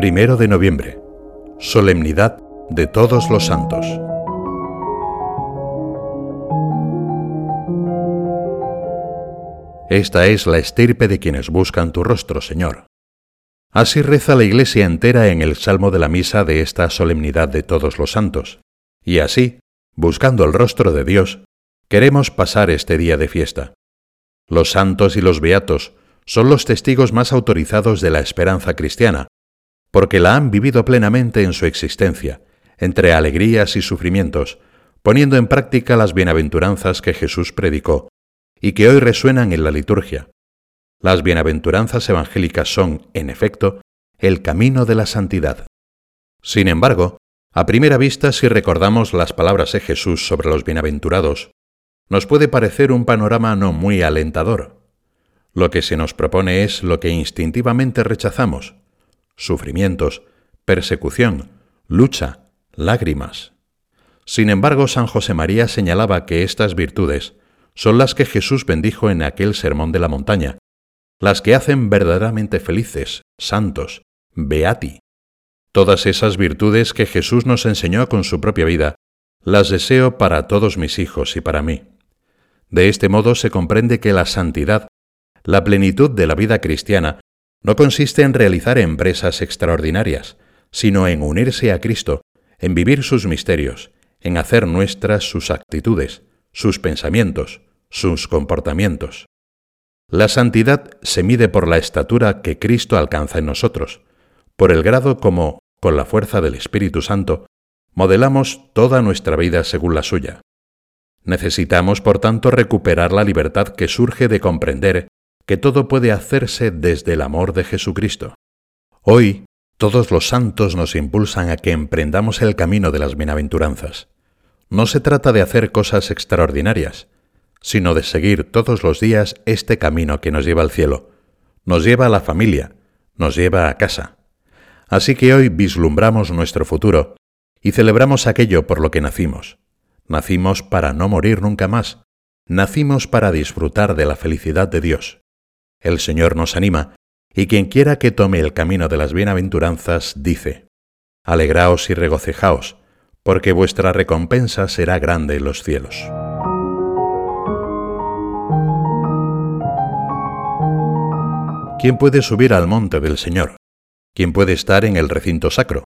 Primero de noviembre. Solemnidad de todos los santos. Esta es la estirpe de quienes buscan tu rostro, Señor. Así reza la Iglesia entera en el Salmo de la Misa de esta solemnidad de todos los santos. Y así, buscando el rostro de Dios, queremos pasar este día de fiesta. Los santos y los beatos son los testigos más autorizados de la esperanza cristiana, porque la han vivido plenamente en su existencia, entre alegrías y sufrimientos, poniendo en práctica las bienaventuranzas que Jesús predicó y que hoy resuenan en la liturgia. Las bienaventuranzas evangélicas son, en efecto, el camino de la santidad. Sin embargo, a primera vista, si recordamos las palabras de Jesús sobre los bienaventurados, nos puede parecer un panorama no muy alentador. Lo que se nos propone es lo que instintivamente rechazamos, sufrimientos, persecución, lucha, lágrimas. Sin embargo, San José María señalaba que estas virtudes son las que Jesús bendijo en aquel sermón de la montaña, las que hacen verdaderamente felices, santos, beati. Todas esas virtudes que Jesús nos enseñó con su propia vida, las deseo para todos mis hijos y para mí. De este modo se comprende que la santidad, la plenitud de la vida cristiana, no consiste en realizar empresas extraordinarias, sino en unirse a Cristo, en vivir sus misterios, en hacer nuestras sus actitudes, sus pensamientos, sus comportamientos. La santidad se mide por la estatura que Cristo alcanza en nosotros, por el grado como, con la fuerza del Espíritu Santo, modelamos toda nuestra vida según la suya. Necesitamos, por tanto, recuperar la libertad que surge de comprender que todo puede hacerse desde el amor de Jesucristo. Hoy, todos los santos nos impulsan a que emprendamos el camino de las bienaventuranzas. No se trata de hacer cosas extraordinarias, sino de seguir todos los días este camino que nos lleva al cielo, nos lleva a la familia, nos lleva a casa. Así que hoy vislumbramos nuestro futuro y celebramos aquello por lo que nacimos. Nacimos para no morir nunca más, nacimos para disfrutar de la felicidad de Dios. El Señor nos anima, y quien quiera que tome el camino de las bienaventuranzas dice, Alegraos y regocijaos, porque vuestra recompensa será grande en los cielos. ¿Quién puede subir al monte del Señor? ¿Quién puede estar en el recinto sacro?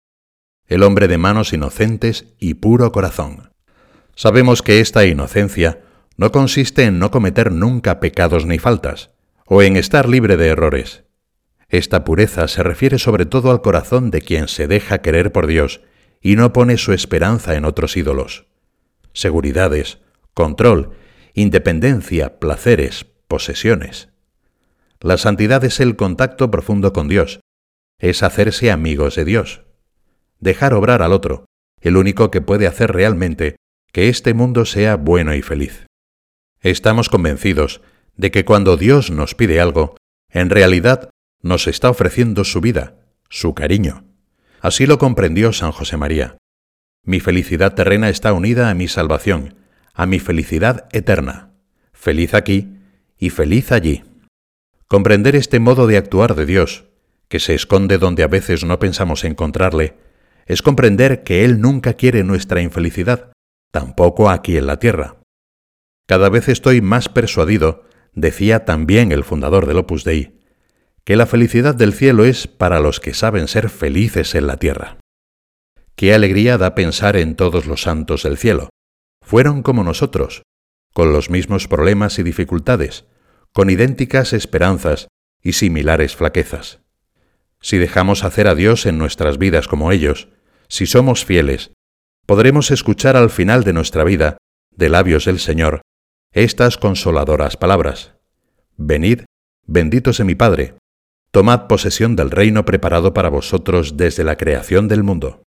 El hombre de manos inocentes y puro corazón. Sabemos que esta inocencia no consiste en no cometer nunca pecados ni faltas, o en estar libre de errores. Esta pureza se refiere sobre todo al corazón de quien se deja querer por Dios y no pone su esperanza en otros ídolos. Seguridades, control, independencia, placeres, posesiones. La santidad es el contacto profundo con Dios, es hacerse amigos de Dios, dejar obrar al otro, el único que puede hacer realmente que este mundo sea bueno y feliz. Estamos convencidos de que cuando Dios nos pide algo, en realidad nos está ofreciendo su vida, su cariño. Así lo comprendió San José María. Mi felicidad terrena está unida a mi salvación, a mi felicidad eterna. Feliz aquí y feliz allí. Comprender este modo de actuar de Dios, que se esconde donde a veces no pensamos encontrarle, es comprender que Él nunca quiere nuestra infelicidad, tampoco aquí en la tierra. Cada vez estoy más persuadido decía también el fundador del Opus Dei, que la felicidad del cielo es para los que saben ser felices en la tierra. Qué alegría da pensar en todos los santos del cielo. Fueron como nosotros, con los mismos problemas y dificultades, con idénticas esperanzas y similares flaquezas. Si dejamos hacer a Dios en nuestras vidas como ellos, si somos fieles, podremos escuchar al final de nuestra vida, de labios del Señor, estas consoladoras palabras. Venid, benditos de mi Padre, tomad posesión del reino preparado para vosotros desde la creación del mundo.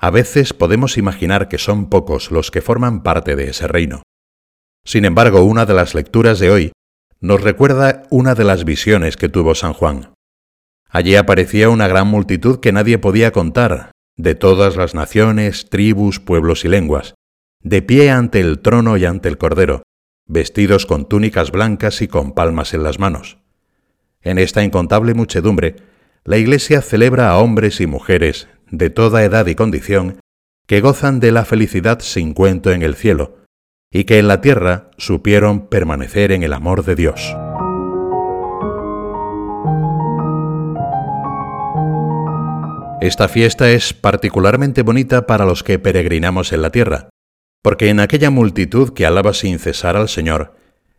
A veces podemos imaginar que son pocos los que forman parte de ese reino. Sin embargo, una de las lecturas de hoy nos recuerda una de las visiones que tuvo San Juan. Allí aparecía una gran multitud que nadie podía contar, de todas las naciones, tribus, pueblos y lenguas, de pie ante el trono y ante el Cordero, vestidos con túnicas blancas y con palmas en las manos. En esta incontable muchedumbre la Iglesia celebra a hombres y mujeres de toda edad y condición que gozan de la felicidad sin cuento en el cielo, y que en la tierra supieron permanecer en el amor de Dios. Esta fiesta es particularmente bonita para los que peregrinamos en la tierra, porque en aquella multitud que alaba sin cesar al Señor,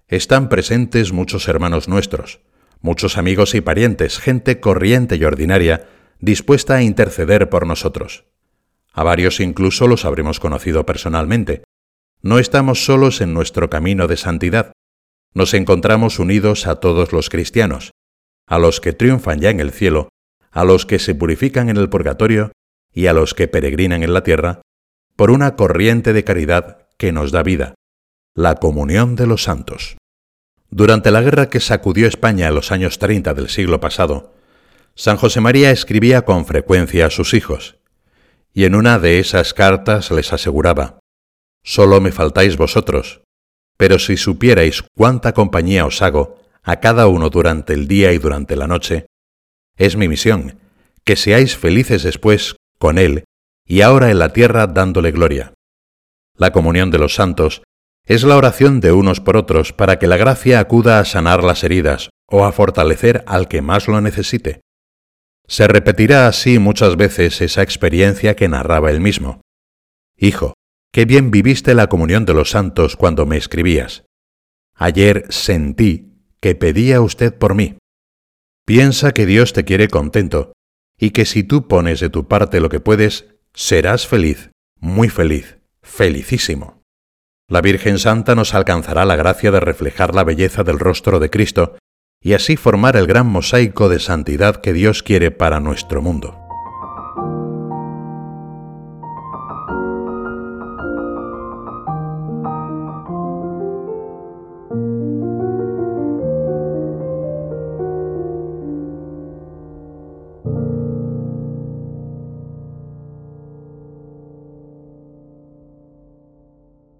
están presentes muchos hermanos nuestros, muchos amigos y parientes, gente corriente y ordinaria, dispuesta a interceder por nosotros. A varios incluso los habremos conocido personalmente. No estamos solos en nuestro camino de santidad. Nos encontramos unidos a todos los cristianos, a los que triunfan ya en el cielo, a los que se purifican en el purgatorio y a los que peregrinan en la tierra, por una corriente de caridad que nos da vida, la comunión de los santos. Durante la guerra que sacudió España en los años 30 del siglo pasado, San José María escribía con frecuencia a sus hijos, y en una de esas cartas les aseguraba, Solo me faltáis vosotros, pero si supierais cuánta compañía os hago a cada uno durante el día y durante la noche, es mi misión, que seáis felices después con Él y ahora en la tierra dándole gloria. La comunión de los santos es la oración de unos por otros para que la gracia acuda a sanar las heridas o a fortalecer al que más lo necesite. Se repetirá así muchas veces esa experiencia que narraba él mismo. Hijo, qué bien viviste la comunión de los santos cuando me escribías. Ayer sentí que pedía usted por mí. Piensa que Dios te quiere contento y que si tú pones de tu parte lo que puedes, serás feliz, muy feliz, felicísimo. La Virgen Santa nos alcanzará la gracia de reflejar la belleza del rostro de Cristo y así formar el gran mosaico de santidad que Dios quiere para nuestro mundo.